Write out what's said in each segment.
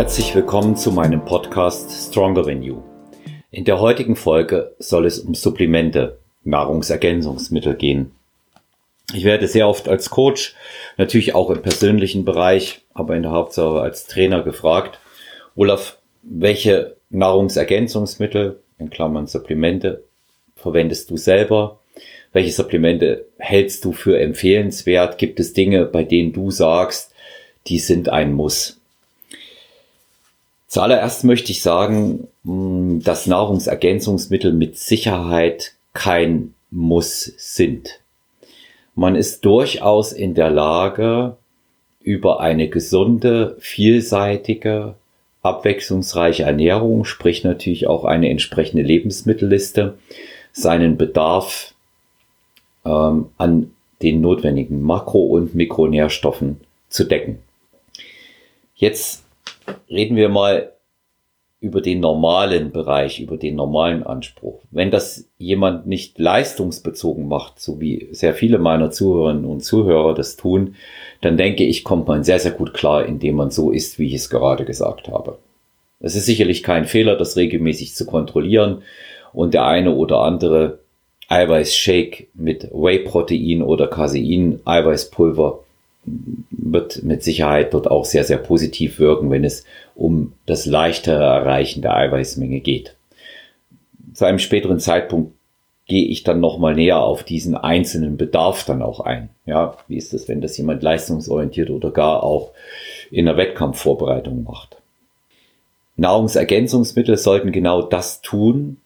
Herzlich willkommen zu meinem Podcast Stronger Than You. In der heutigen Folge soll es um Supplemente, Nahrungsergänzungsmittel gehen. Ich werde sehr oft als Coach, natürlich auch im persönlichen Bereich, aber in der Hauptsache als Trainer gefragt, Olaf, welche Nahrungsergänzungsmittel, in Klammern Supplemente, verwendest du selber? Welche Supplemente hältst du für empfehlenswert? Gibt es Dinge, bei denen du sagst, die sind ein Muss? Zuallererst möchte ich sagen, hm, dass Nahrungsergänzungsmittel mit Sicherheit kein Muss sind. Man ist durchaus in der Lage, über eine gesunde, vielseitige, abwechslungsreiche Ernährung, sprich natürlich auch eine entsprechende Lebensmittelliste, seinen Bedarf ähm, an den notwendigen Makro- und Mikronährstoffen zu decken. Jetzt reden wir mal über den normalen Bereich, über den normalen Anspruch. Wenn das jemand nicht leistungsbezogen macht, so wie sehr viele meiner Zuhörerinnen und Zuhörer das tun, dann denke ich, kommt man sehr, sehr gut klar, indem man so ist, wie ich es gerade gesagt habe. Es ist sicherlich kein Fehler, das regelmäßig zu kontrollieren und der eine oder andere Eiweißshake mit Whey-Protein oder Casein, Eiweißpulver wird mit Sicherheit dort auch sehr, sehr positiv wirken, wenn es um das leichtere Erreichen der Eiweißmenge geht. Zu einem späteren Zeitpunkt gehe ich dann nochmal näher auf diesen einzelnen Bedarf dann auch ein. Ja, wie ist es, wenn das jemand leistungsorientiert oder gar auch in der Wettkampfvorbereitung macht? Nahrungsergänzungsmittel sollten genau das tun,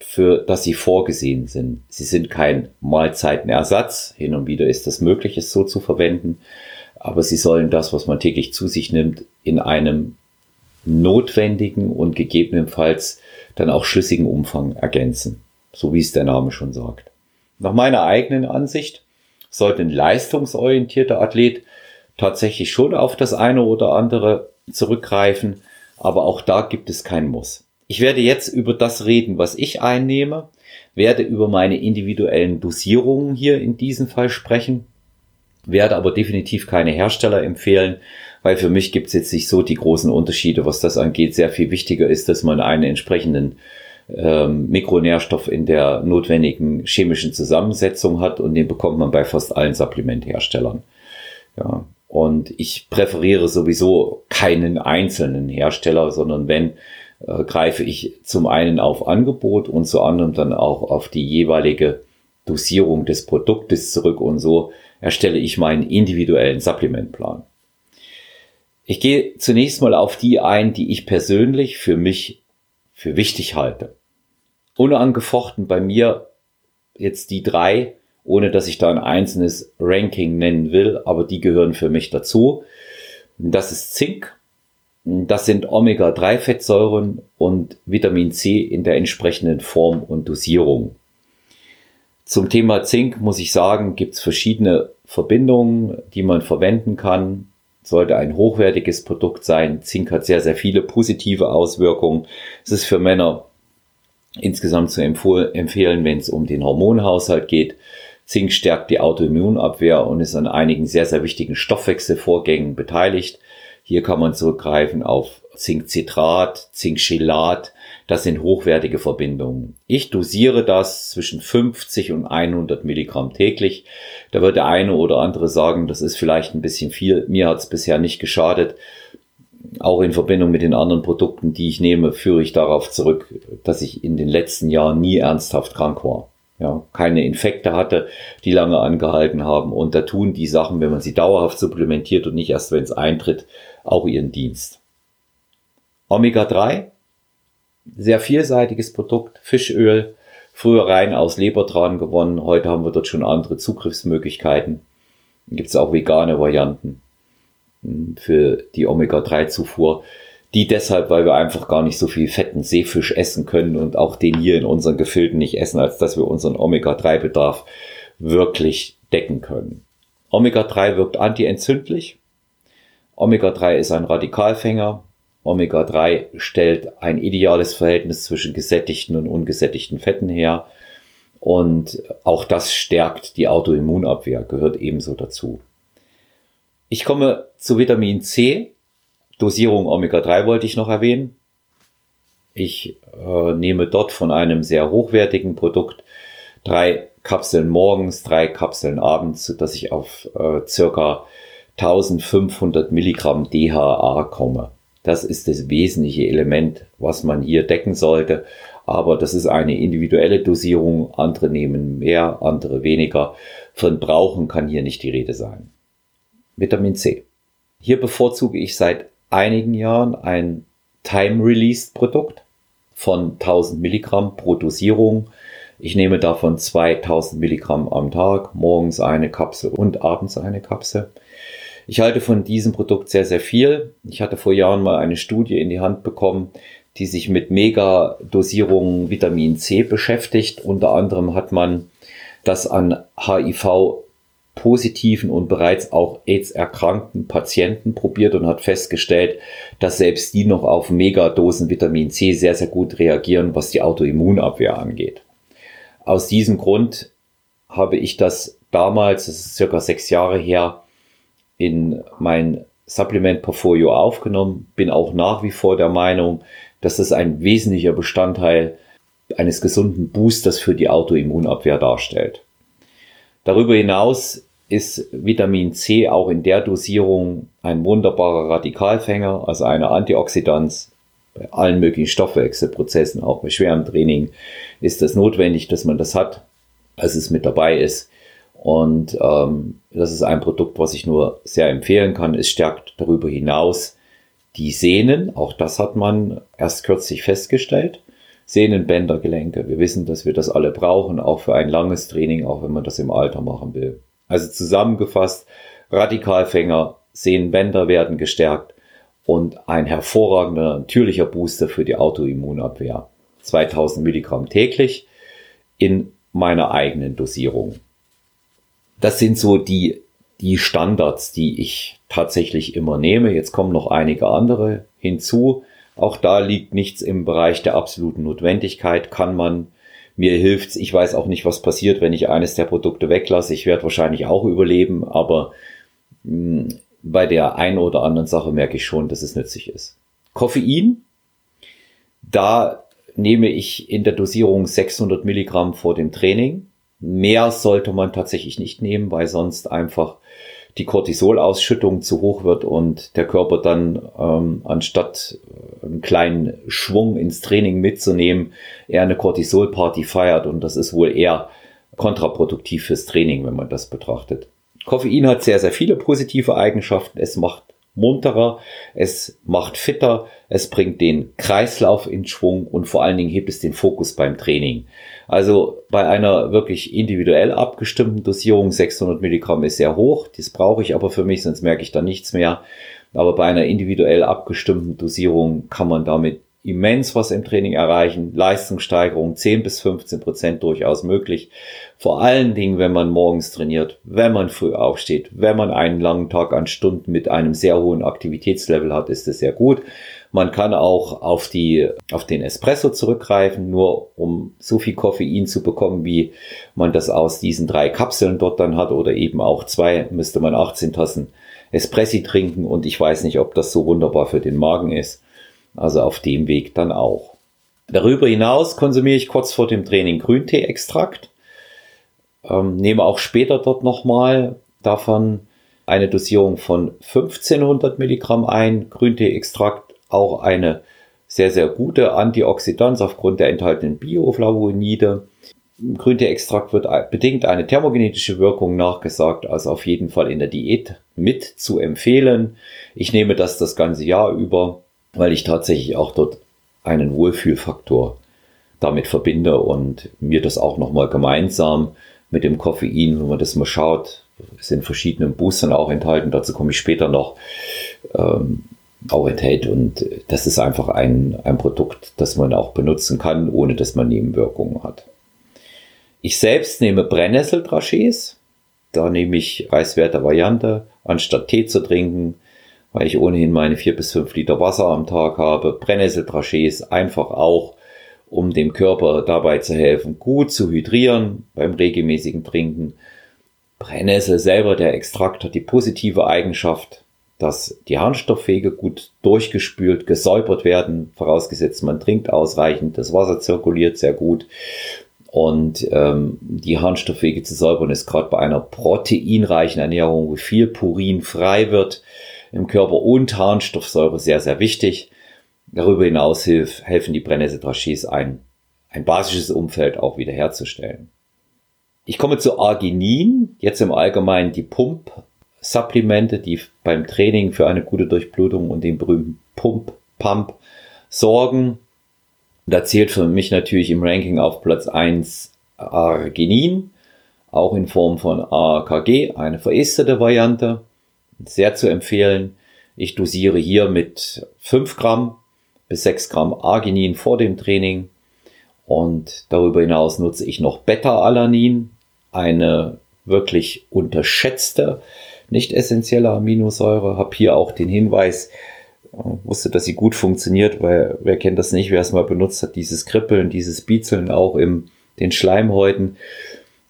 für das sie vorgesehen sind. Sie sind kein Mahlzeitenersatz. Hin und wieder ist es möglich, es so zu verwenden. Aber sie sollen das, was man täglich zu sich nimmt, in einem notwendigen und gegebenenfalls dann auch schlüssigen Umfang ergänzen. So wie es der Name schon sagt. Nach meiner eigenen Ansicht sollte ein leistungsorientierter Athlet tatsächlich schon auf das eine oder andere zurückgreifen, aber auch da gibt es kein Muss. Ich werde jetzt über das reden, was ich einnehme, werde über meine individuellen Dosierungen hier in diesem Fall sprechen, werde aber definitiv keine Hersteller empfehlen, weil für mich gibt es jetzt nicht so die großen Unterschiede, was das angeht. Sehr viel wichtiger ist, dass man einen entsprechenden ähm, Mikronährstoff in der notwendigen chemischen Zusammensetzung hat und den bekommt man bei fast allen Supplementherstellern. Ja, und ich präferiere sowieso keinen einzelnen Hersteller, sondern wenn äh, greife ich zum einen auf Angebot und zu anderem dann auch auf die jeweilige Dosierung des Produktes zurück und so erstelle ich meinen individuellen Supplementplan. Ich gehe zunächst mal auf die ein, die ich persönlich für mich für wichtig halte. Unangefochten bei mir jetzt die drei, ohne dass ich da ein einzelnes Ranking nennen will, aber die gehören für mich dazu. Das ist Zink, das sind Omega-3-Fettsäuren und Vitamin C in der entsprechenden Form und Dosierung. Zum Thema Zink muss ich sagen, gibt es verschiedene Verbindungen, die man verwenden kann. Sollte ein hochwertiges Produkt sein. Zink hat sehr, sehr viele positive Auswirkungen. Es ist für Männer insgesamt zu empfehlen, wenn es um den Hormonhaushalt geht. Zink stärkt die Autoimmunabwehr und ist an einigen sehr, sehr wichtigen Stoffwechselvorgängen beteiligt. Hier kann man zurückgreifen auf Zinkcitrat, Zinkchelat. Das sind hochwertige Verbindungen. Ich dosiere das zwischen 50 und 100 Milligramm täglich. Da wird der eine oder andere sagen, das ist vielleicht ein bisschen viel. Mir hat es bisher nicht geschadet. Auch in Verbindung mit den anderen Produkten, die ich nehme, führe ich darauf zurück, dass ich in den letzten Jahren nie ernsthaft krank war ja, keine Infekte hatte, die lange angehalten haben. Und da tun die Sachen, wenn man sie dauerhaft supplementiert und nicht erst, wenn es eintritt, auch ihren Dienst. Omega-3, sehr vielseitiges Produkt, Fischöl, früher rein aus Lebertran gewonnen, heute haben wir dort schon andere Zugriffsmöglichkeiten. Gibt es auch vegane Varianten hm, für die Omega-3-Zufuhr die deshalb, weil wir einfach gar nicht so viel fetten Seefisch essen können und auch den hier in unseren Gefilden nicht essen, als dass wir unseren Omega-3-Bedarf wirklich decken können. Omega-3 wirkt antientzündlich. Omega-3 ist ein Radikalfänger. Omega-3 stellt ein ideales Verhältnis zwischen gesättigten und ungesättigten Fetten her. Und auch das stärkt die Autoimmunabwehr, gehört ebenso dazu. Ich komme zu Vitamin C Dosierung Omega-3 wollte ich noch erwähnen. Ich äh, nehme dort von einem sehr hochwertigen Produkt drei Kapseln morgens, drei Kapseln abends, sodass ich auf äh, circa 1500 Milligramm DHA komme. Das ist das wesentliche Element, was man hier decken sollte. Aber das ist eine individuelle Dosierung. Andere nehmen mehr, andere weniger. Von Brauchen kann hier nicht die Rede sein. Vitamin C. Hier bevorzuge ich seit einigen Jahren ein Time-Released-Produkt von 1000 Milligramm pro Dosierung. Ich nehme davon 2000 Milligramm am Tag, morgens eine Kapsel und abends eine Kapsel. Ich halte von diesem Produkt sehr, sehr viel. Ich hatte vor Jahren mal eine Studie in die Hand bekommen, die sich mit Megadosierungen Vitamin C beschäftigt. Unter anderem hat man das an HIV positiven und bereits auch AIDS erkrankten Patienten probiert und hat festgestellt, dass selbst die noch auf Megadosen Vitamin C sehr, sehr gut reagieren, was die Autoimmunabwehr angeht. Aus diesem Grund habe ich das damals, das ist circa sechs Jahre her, in mein Supplement-Portfolio aufgenommen, bin auch nach wie vor der Meinung, dass das ein wesentlicher Bestandteil eines gesunden Boosters für die Autoimmunabwehr darstellt. Darüber hinaus ist Vitamin C auch in der Dosierung ein wunderbarer Radikalfänger, also eine Antioxidanz. Bei allen möglichen Stoffwechselprozessen, auch bei schwerem Training, ist es notwendig, dass man das hat, als es mit dabei ist. Und ähm, das ist ein Produkt, was ich nur sehr empfehlen kann. Es stärkt darüber hinaus die Sehnen. Auch das hat man erst kürzlich festgestellt. Sehnenbänder, Gelenke. Wir wissen, dass wir das alle brauchen, auch für ein langes Training, auch wenn man das im Alter machen will. Also zusammengefasst, Radikalfänger, Sehnenbänder werden gestärkt und ein hervorragender natürlicher Booster für die Autoimmunabwehr. 2000 Milligramm täglich in meiner eigenen Dosierung. Das sind so die, die Standards, die ich tatsächlich immer nehme. Jetzt kommen noch einige andere hinzu. Auch da liegt nichts im Bereich der absoluten Notwendigkeit. Kann man mir hilft's. Ich weiß auch nicht, was passiert, wenn ich eines der Produkte weglasse. Ich werde wahrscheinlich auch überleben, aber mh, hm, bei der einen oder anderen Sache merke ich schon, dass es nützlich ist. Koffein, da nehme ich in der Dosierung 600 Milligramm vor dem Training. Mehr sollte man tatsächlich nicht nehmen, weil sonst einfach die Cortisolausschüttung zu hoch wird und der Körper dann ähm, anstatt äh, einen kleinen Schwung ins Training mitzunehmen, eher eine Cortisolparty feiert und das ist wohl eher kontraproduktiv fürs Training, wenn man das betrachtet. Koffein hat sehr, sehr viele positive Eigenschaften. Es macht munterer, es macht fitter, es bringt den Kreislauf in Schwung und vor allen Dingen hebt es den Fokus beim Training. Also bei einer wirklich individuell abgestimmten Dosierung 600 Milligramm ist sehr hoch, das brauche ich aber für mich, sonst merke ich da nichts mehr. Aber bei einer individuell abgestimmten Dosierung kann man damit immens was im Training erreichen. Leistungssteigerung 10 bis 15 Prozent durchaus möglich. Vor allen Dingen, wenn man morgens trainiert, wenn man früh aufsteht, wenn man einen langen Tag an Stunden mit einem sehr hohen Aktivitätslevel hat, ist es sehr gut. Man kann auch auf die, auf den Espresso zurückgreifen, nur um so viel Koffein zu bekommen, wie man das aus diesen drei Kapseln dort dann hat oder eben auch zwei, müsste man 18 Tassen Espressi trinken und ich weiß nicht, ob das so wunderbar für den Magen ist. Also auf dem Weg dann auch. Darüber hinaus konsumiere ich kurz vor dem Training Grüntee-Extrakt. Ähm, nehme auch später dort nochmal davon eine Dosierung von 1500 Milligramm ein. Grüntee-Extrakt auch eine sehr, sehr gute Antioxidanz aufgrund der enthaltenen Bioflavonoide. Grüntee-Extrakt wird bedingt eine thermogenetische Wirkung nachgesagt, also auf jeden Fall in der Diät mit zu empfehlen. Ich nehme das das ganze Jahr über weil ich tatsächlich auch dort einen Wohlfühlfaktor damit verbinde und mir das auch nochmal gemeinsam mit dem Koffein, wenn man das mal schaut, sind verschiedene Boostern auch enthalten, dazu komme ich später noch, ähm, auch enthält und das ist einfach ein, ein Produkt, das man auch benutzen kann, ohne dass man Nebenwirkungen hat. Ich selbst nehme Brennnesseldragees, da nehme ich preiswerte Variante, anstatt Tee zu trinken, weil ich ohnehin meine vier bis fünf Liter Wasser am Tag habe. Brennnesseldragees einfach auch, um dem Körper dabei zu helfen, gut zu hydrieren beim regelmäßigen Trinken. Brennnessel selber, der Extrakt hat die positive Eigenschaft, dass die Harnstoffwege gut durchgespült, gesäubert werden, vorausgesetzt man trinkt ausreichend, das Wasser zirkuliert sehr gut. Und ähm, die Harnstoffwege zu säubern ist gerade bei einer proteinreichen Ernährung, wo viel Purin frei wird im Körper und Harnstoffsäure sehr, sehr wichtig. Darüber hinaus hilf, helfen die Brennnesseltrachés ein, ein basisches Umfeld auch wiederherzustellen. Ich komme zu Arginin, jetzt im Allgemeinen die Pump-Supplemente, die beim Training für eine gute Durchblutung und den berühmten Pump-Pump sorgen. Da zählt für mich natürlich im Ranking auf Platz 1 Arginin, auch in Form von AKG, eine veresterte Variante, sehr zu empfehlen. Ich dosiere hier mit 5 Gramm bis 6 Gramm Arginin vor dem Training und darüber hinaus nutze ich noch Beta-Alanin, eine wirklich unterschätzte, nicht essentielle Aminosäure. Habe hier auch den Hinweis, äh, wusste, dass sie gut funktioniert, weil wer kennt das nicht, wer es mal benutzt hat, dieses Kribbeln, dieses Biezeln auch im den Schleimhäuten.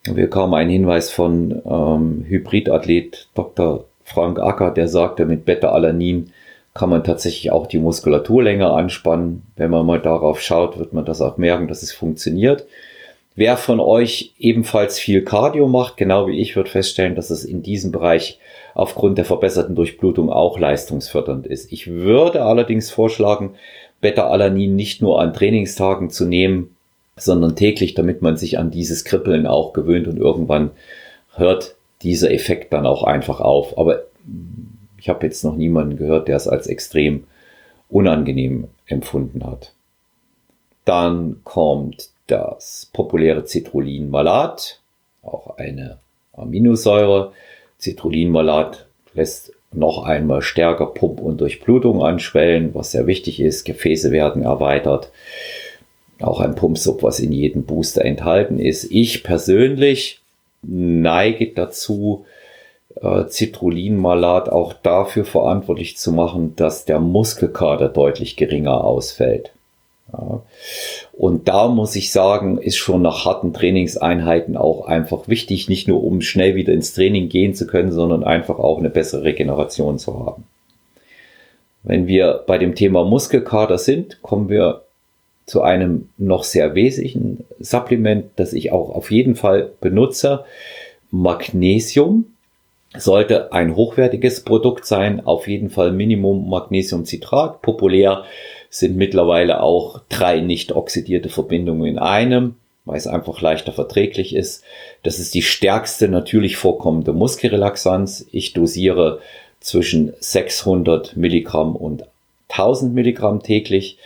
Wir kamen einen Hinweis von ähm, Hybridathlet Dr. Frank Acker, der sagte, mit Beta-Alanin kann man tatsächlich auch die Muskulatur länger anspannen. Wenn man mal darauf schaut, wird man das auch merken, dass es funktioniert. Wer von euch ebenfalls viel Cardio macht, genau wie ich, wird feststellen, dass es in diesem Bereich aufgrund der verbesserten Durchblutung auch leistungsfördernd ist. Ich würde allerdings vorschlagen, Beta-Alanin nicht nur an Trainingstagen zu nehmen, sondern täglich, damit man sich an dieses Kribbeln auch gewöhnt und irgendwann hört dieser Effekt dann auch einfach auf. Aber ich habe jetzt noch niemanden gehört, der es als extrem unangenehm empfunden hat. Dann kommt das populäre Citrullin-Malat, auch eine Aminosäure. Citrullin-Malat lässt noch einmal stärker Pump und Durchblutung anschwellen, was sehr wichtig ist. Gefäße werden erweitert. Auch ein Pumpsub, was in jedem Booster enthalten ist. Ich persönlich neige dazu, äh, Citrullin-Malat auch dafür verantwortlich zu machen, dass der Muskelkater deutlich geringer ausfällt. Ja. Und da muss ich sagen, ist schon nach harten Trainingseinheiten auch einfach wichtig, nicht nur um schnell wieder ins Training gehen zu können, sondern einfach auch eine bessere Regeneration zu haben. Wenn wir bei dem Thema Muskelkater sind, kommen wir zu einem noch sehr wesentlichen Supplement, das ich auch auf jeden Fall benutze. Magnesium sollte ein hochwertiges Produkt sein, auf jeden Fall Minimum Magnesiumcitrat. Populär sind mittlerweile auch drei nicht oxidierte Verbindungen in einem, weil es einfach leichter verträglich ist. Das ist die stärkste natürlich vorkommende Muskelrelaxanz. Ich dosiere zwischen 600 Milligramm und 1000 Milligramm täglich.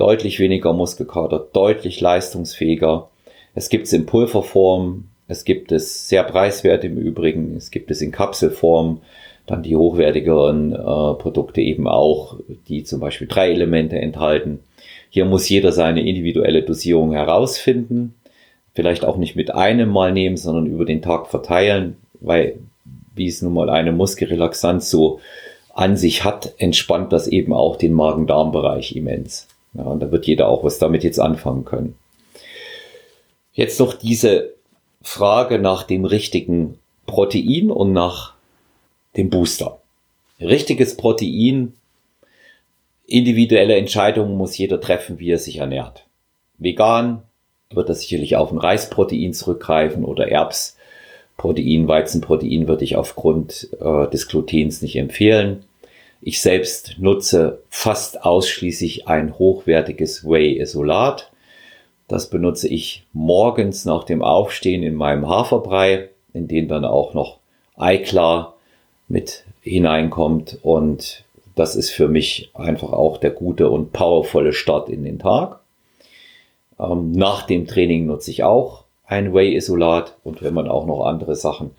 Deutlich weniger Muskelkater, deutlich leistungsfähiger. Es gibt es in Pulverform, es gibt es sehr preiswert im Übrigen. Es gibt es in Kapselform. Dann die hochwertigeren äh, Produkte eben auch, die zum Beispiel drei Elemente enthalten. Hier muss jeder seine individuelle Dosierung herausfinden. Vielleicht auch nicht mit einem Mal nehmen, sondern über den Tag verteilen, weil wie es nun mal eine Muskelrelaxanz so an sich hat, entspannt das eben auch den Magen-Darm-Bereich immens. Ja, und da wird jeder auch was damit jetzt anfangen können. Jetzt noch diese Frage nach dem richtigen Protein und nach dem Booster. Richtiges Protein, individuelle Entscheidungen muss jeder treffen, wie er sich ernährt. Vegan wird er sicherlich auf ein Reisprotein zurückgreifen oder Erbsprotein, Weizenprotein würde ich aufgrund äh, des Glutens nicht empfehlen. Ich selbst nutze fast ausschließlich ein hochwertiges Whey-Isolat. Das benutze ich morgens nach dem Aufstehen in meinem Haferbrei, in den dann auch noch Eiklar mit hineinkommt. Und das ist für mich einfach auch der gute und powervolle Start in den Tag. Ähm, nach dem Training nutze ich auch ein Whey-Isolat und wenn man auch noch andere Sachen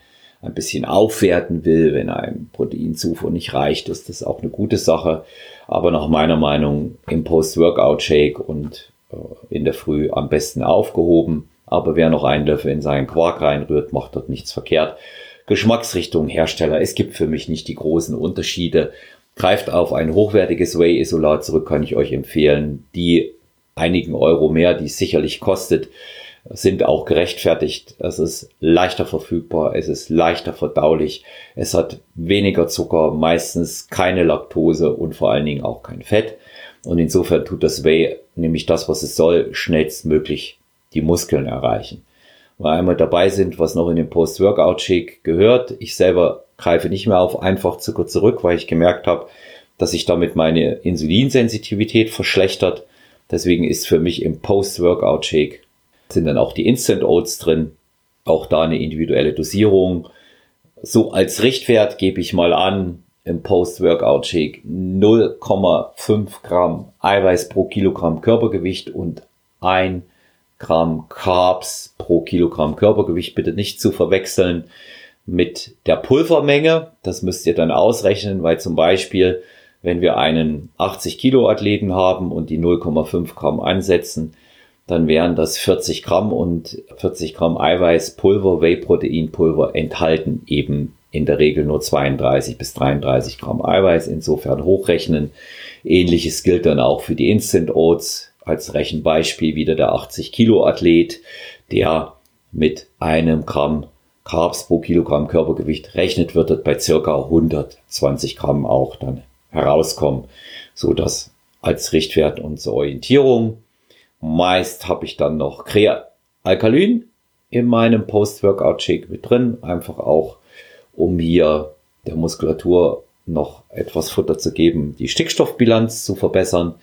ein bisschen aufwerten will, wenn einem Proteinzufuhr nicht reicht, ist das auch eine gute Sache. Aber nach meiner Meinung im Post-Workout-Shake und äh, in der Früh am besten aufgehoben. Aber wer noch einen Löffel in seinen Quark reinrührt, macht dort nichts verkehrt. Geschmacksrichtung Hersteller. Es gibt für mich nicht die großen Unterschiede. Greift auf ein hochwertiges Whey-Isolat zurück, kann ich euch empfehlen. Die einigen Euro mehr, die es sicherlich kostet, sind auch gerechtfertigt. Es ist leichter verfügbar, es ist leichter verdaulich, es hat weniger Zucker, meistens keine Laktose und vor allen Dingen auch kein Fett. Und insofern tut das Whey nämlich das, was es soll, schnellstmöglich die Muskeln erreichen. Weil einmal dabei sind, was noch in den Post-Workout-Shake gehört. Ich selber greife nicht mehr auf Einfachzucker zurück, weil ich gemerkt habe, dass sich damit meine Insulinsensitivität verschlechtert. Deswegen ist für mich im Post-Workout-Shake sind dann auch die Instant Oats drin. Auch da eine individuelle Dosierung. So als Richtwert gebe ich mal an, im Post-Workout-Shake 0,5 Gramm Eiweiß pro Kilogramm Körpergewicht und 1 Gramm Carbs pro Kilogramm Körpergewicht. Bitte nicht zu verwechseln mit der Pulvermenge. Das müsst ihr dann ausrechnen, weil zum Beispiel, wenn wir einen 80 Kilo Athleten haben und die 0,5 Gramm ansetzen, dann wären das 40 Gramm und 40 Gramm Eiweißpulver, Whey-Protein-Pulver enthalten eben in der Regel nur 32 bis 33 Gramm Eiweiß. Insofern hochrechnen. Ähnliches gilt dann auch für die Instant Oats. Als Rechenbeispiel wieder der 80 Kilo Athlet, der mit einem Gramm Carbs pro Kilogramm Körpergewicht rechnet, wird dort bei circa 120 Gramm auch dann herauskommen. So dass als Richtwert und zur Orientierung. Meist habe ich dann noch Krealkalin in meinem Post-Workout-Shake mit drin. Einfach auch, um hier der Muskulatur noch etwas Futter zu geben, die Stickstoffbilanz zu verbessern.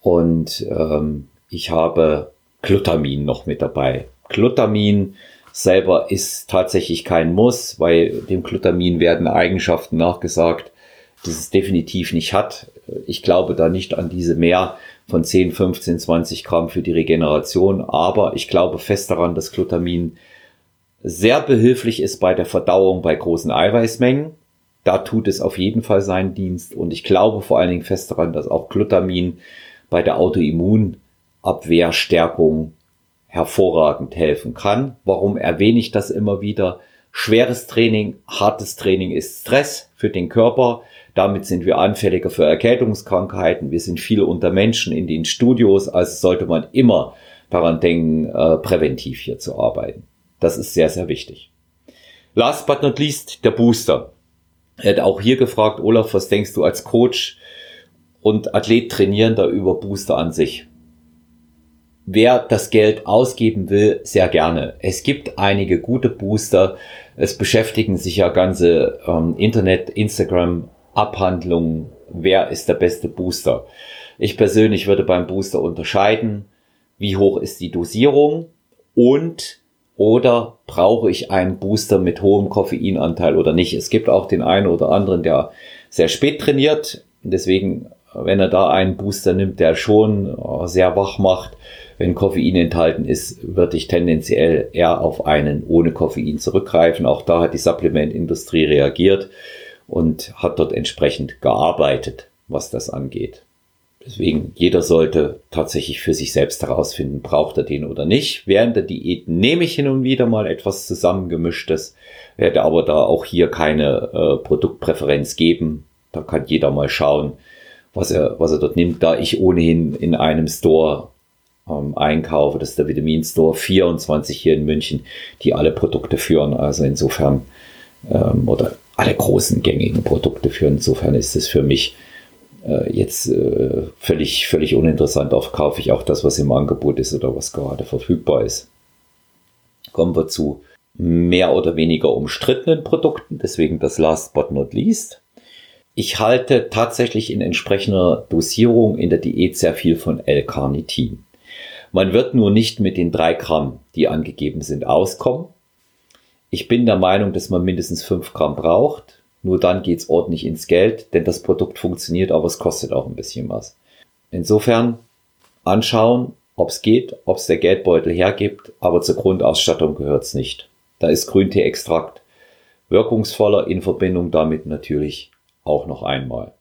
Und ähm, ich habe Glutamin noch mit dabei. Glutamin selber ist tatsächlich kein Muss, weil dem Glutamin werden Eigenschaften nachgesagt, die es definitiv nicht hat. Ich glaube da nicht an diese mehr von 10, 15, 20 Gramm für die Regeneration, aber ich glaube fest daran, dass Glutamin sehr behilflich ist bei der Verdauung bei großen Eiweißmengen. Da tut es auf jeden Fall seinen Dienst und ich glaube vor allen Dingen fest daran, dass auch Glutamin bei der Autoimmunabwehrstärkung hervorragend helfen kann. Warum erwähne ich das immer wieder? Schweres Training, hartes Training ist Stress für den Körper. Damit sind wir anfälliger für Erkältungskrankheiten. Wir sind viel unter Menschen in den Studios, also sollte man immer daran denken, äh, präventiv hier zu arbeiten. Das ist sehr, sehr wichtig. Last but not least, der Booster. Er hat auch hier gefragt, Olaf, was denkst du als Coach und Athlet trainieren da über Booster an sich? Wer das Geld ausgeben will, sehr gerne. Es gibt einige gute Booster. Es beschäftigen sich ja ganze ähm, Internet, Instagram Abhandlungen. Wer ist der beste Booster? Ich persönlich würde beim Booster unterscheiden, wie hoch ist die Dosierung und oder brauche ich einen Booster mit hohem Koffeinanteil oder nicht. Es gibt auch den einen oder anderen, der sehr spät trainiert. Deswegen, wenn er da einen Booster nimmt, der schon äh, sehr wach macht, wenn Koffein enthalten ist, würde ich tendenziell eher auf einen ohne Koffein zurückgreifen. Auch da hat die Supplementindustrie reagiert und hat dort entsprechend gearbeitet, was das angeht. Deswegen, jeder sollte tatsächlich für sich selbst herausfinden, braucht er den oder nicht. Während der Diät nehme ich hin und wieder mal etwas zusammengemischtes, werde aber da auch hier keine äh, Produktpräferenz geben. Da kann jeder mal schauen, was er, was er dort nimmt, da ich ohnehin in einem Store ähm, einkaufe. Das ist der Vitamin Store 24 hier in München, die alle Produkte führen. Also insofern, ähm, oder alle großen gängigen Produkte führen. Insofern ist es für mich äh, jetzt äh, völlig, völlig uninteressant. Oft kaufe ich auch das, was im Angebot ist oder was gerade verfügbar ist. Kommen wir zu mehr oder weniger umstrittenen Produkten, deswegen das Last but not least. Ich halte tatsächlich in entsprechender Dosierung in der Diät sehr viel von L-Carnitin. Man wird nur nicht mit den drei Gramm, die angegeben sind, auskommen. Ich bin der Meinung, dass man mindestens fünf Gramm braucht. Nur dann geht's ordentlich ins Geld, denn das Produkt funktioniert, aber es kostet auch ein bisschen was. Insofern anschauen, ob es geht, ob es der Geldbeutel hergibt, aber zur Grundausstattung gehört's nicht. Da ist Grüntee-Extrakt wirkungsvoller in Verbindung damit natürlich auch noch einmal.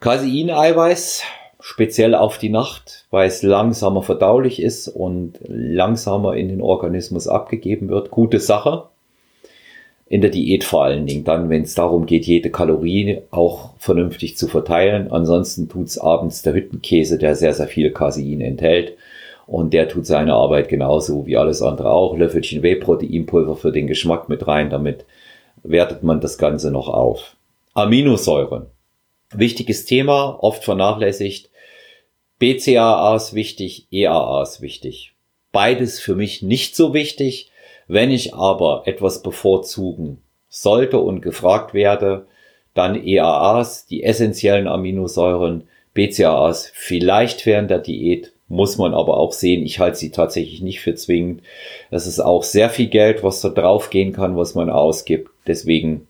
Casein-Eiweiß speziell auf die Nacht, weil es langsamer verdaulich ist und langsamer in den Organismus abgegeben wird. Gute Sache. In der Diät vor allen Dingen dann, wenn es darum geht, jede Kalorie auch vernünftig zu verteilen. Ansonsten tut's abends der Hüttenkäse, der sehr, sehr viel Casein enthält. Und der tut seine Arbeit genauso wie alles andere auch. Löffelchen Whey-Proteinpulver für den Geschmack mit rein. Damit wertet man das Ganze noch auf. Aminosäuren. Wichtiges Thema, oft vernachlässigt. BCAA ist wichtig, EAA ist wichtig. Beides für mich nicht so wichtig. Wenn ich aber etwas bevorzugen sollte und gefragt werde, dann EAAs, die essentiellen Aminosäuren, BCAAs vielleicht während der Diät, muss man aber auch sehen, ich halte sie tatsächlich nicht für zwingend. Das ist auch sehr viel Geld, was da drauf gehen kann, was man ausgibt. Deswegen,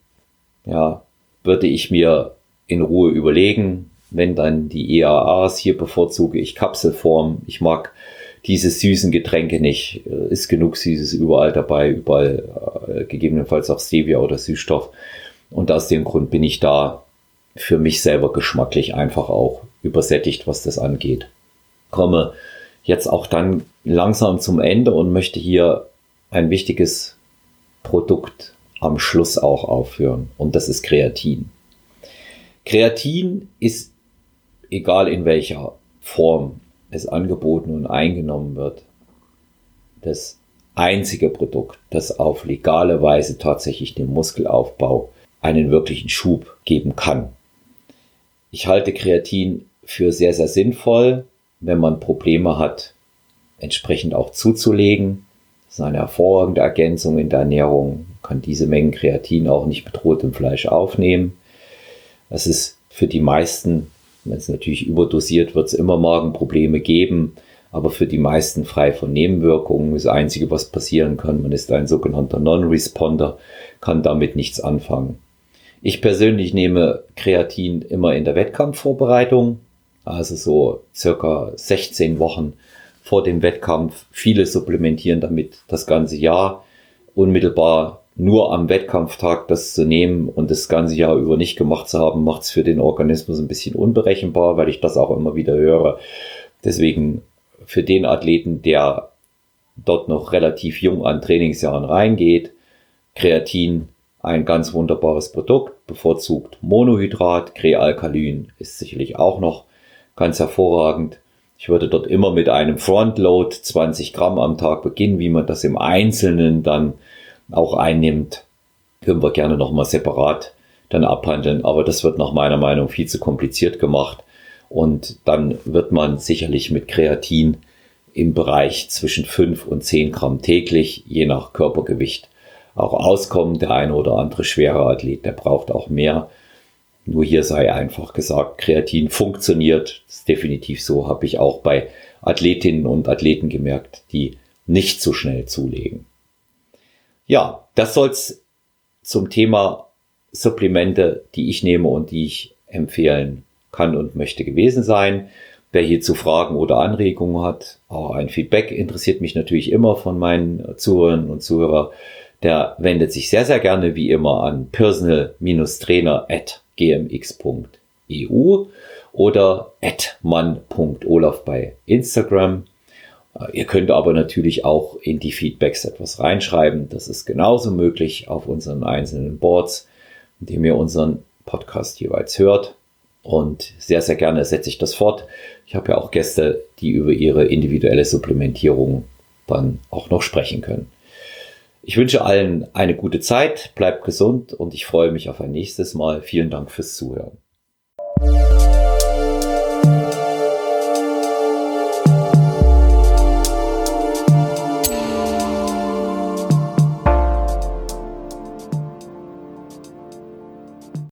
ja, würde ich mir in Ruhe überlegen, wenn dann die EAAs, hier bevorzuge ich Kapselform. Ich mag diese süßen Getränke nicht. Ist genug Süßes überall dabei, überall äh, gegebenenfalls auch Stevia oder Süßstoff. Und aus dem Grund bin ich da für mich selber geschmacklich einfach auch übersättigt, was das angeht. Komme jetzt auch dann langsam zum Ende und möchte hier ein wichtiges Produkt am Schluss auch aufführen. Und das ist Kreatin. Kreatin ist, egal in welcher Form es angeboten und eingenommen wird, das einzige Produkt, das auf legale Weise tatsächlich dem Muskelaufbau einen wirklichen Schub geben kann. Ich halte Kreatin für sehr, sehr sinnvoll, wenn man Probleme hat, entsprechend auch zuzulegen. Das ist eine hervorragende Ergänzung in der Ernährung, kann diese Mengen Kreatin auch nicht bedroht im Fleisch aufnehmen. Das ist für die meisten, wenn es natürlich überdosiert wird, es immer Magenprobleme geben, aber für die meisten frei von Nebenwirkungen. Das Einzige, was passieren kann, man ist ein sogenannter Non-Responder, kann damit nichts anfangen. Ich persönlich nehme Kreatin immer in der Wettkampfvorbereitung, also so circa 16 Wochen vor dem Wettkampf. Viele supplementieren damit das ganze Jahr. Unmittelbar nur am Wettkampftag das zu nehmen und das ganze Jahr über nicht gemacht zu haben, macht es für den Organismus ein bisschen unberechenbar, weil ich das auch immer wieder höre. Deswegen für den Athleten, der dort noch relativ jung an Trainingsjahren reingeht, Kreatin ein ganz wunderbares Produkt, bevorzugt Monohydrat, Krealkalin ist sicherlich auch noch ganz hervorragend. Ich würde dort immer mit einem Frontload 20 Gramm am Tag beginnen, wie man das im Einzelnen dann auch einnimmt. Können wir gerne nochmal separat dann abhandeln, aber das wird nach meiner Meinung viel zu kompliziert gemacht. Und dann wird man sicherlich mit Kreatin im Bereich zwischen 5 und 10 Gramm täglich, je nach Körpergewicht, auch auskommen. Der eine oder andere schwere Athlet, der braucht auch mehr. Nur hier sei einfach gesagt, Kreatin funktioniert. Das ist definitiv so, habe ich auch bei Athletinnen und Athleten gemerkt, die nicht so schnell zulegen. Ja, das soll's zum Thema Supplemente, die ich nehme und die ich empfehlen kann und möchte gewesen sein. Wer hierzu Fragen oder Anregungen hat, auch ein Feedback interessiert mich natürlich immer von meinen Zuhörern und Zuhörern der wendet sich sehr, sehr gerne wie immer an personal-trainer at gmx.eu oder at mann.olaf bei Instagram. Äh, ihr könnt aber natürlich auch in die Feedbacks etwas reinschreiben. Das ist genauso möglich auf unseren einzelnen Boards, indem ihr unseren Podcast jeweils hört. Und sehr, sehr gerne setze ich das fort. Ich habe ja auch Gäste, die über ihre individuelle Supplementierung dann auch noch sprechen können. Ich wünsche allen eine gute Zeit, bleibt gesund und ich freue mich auf ein nächstes Mal. Vielen Dank fürs Zuhören.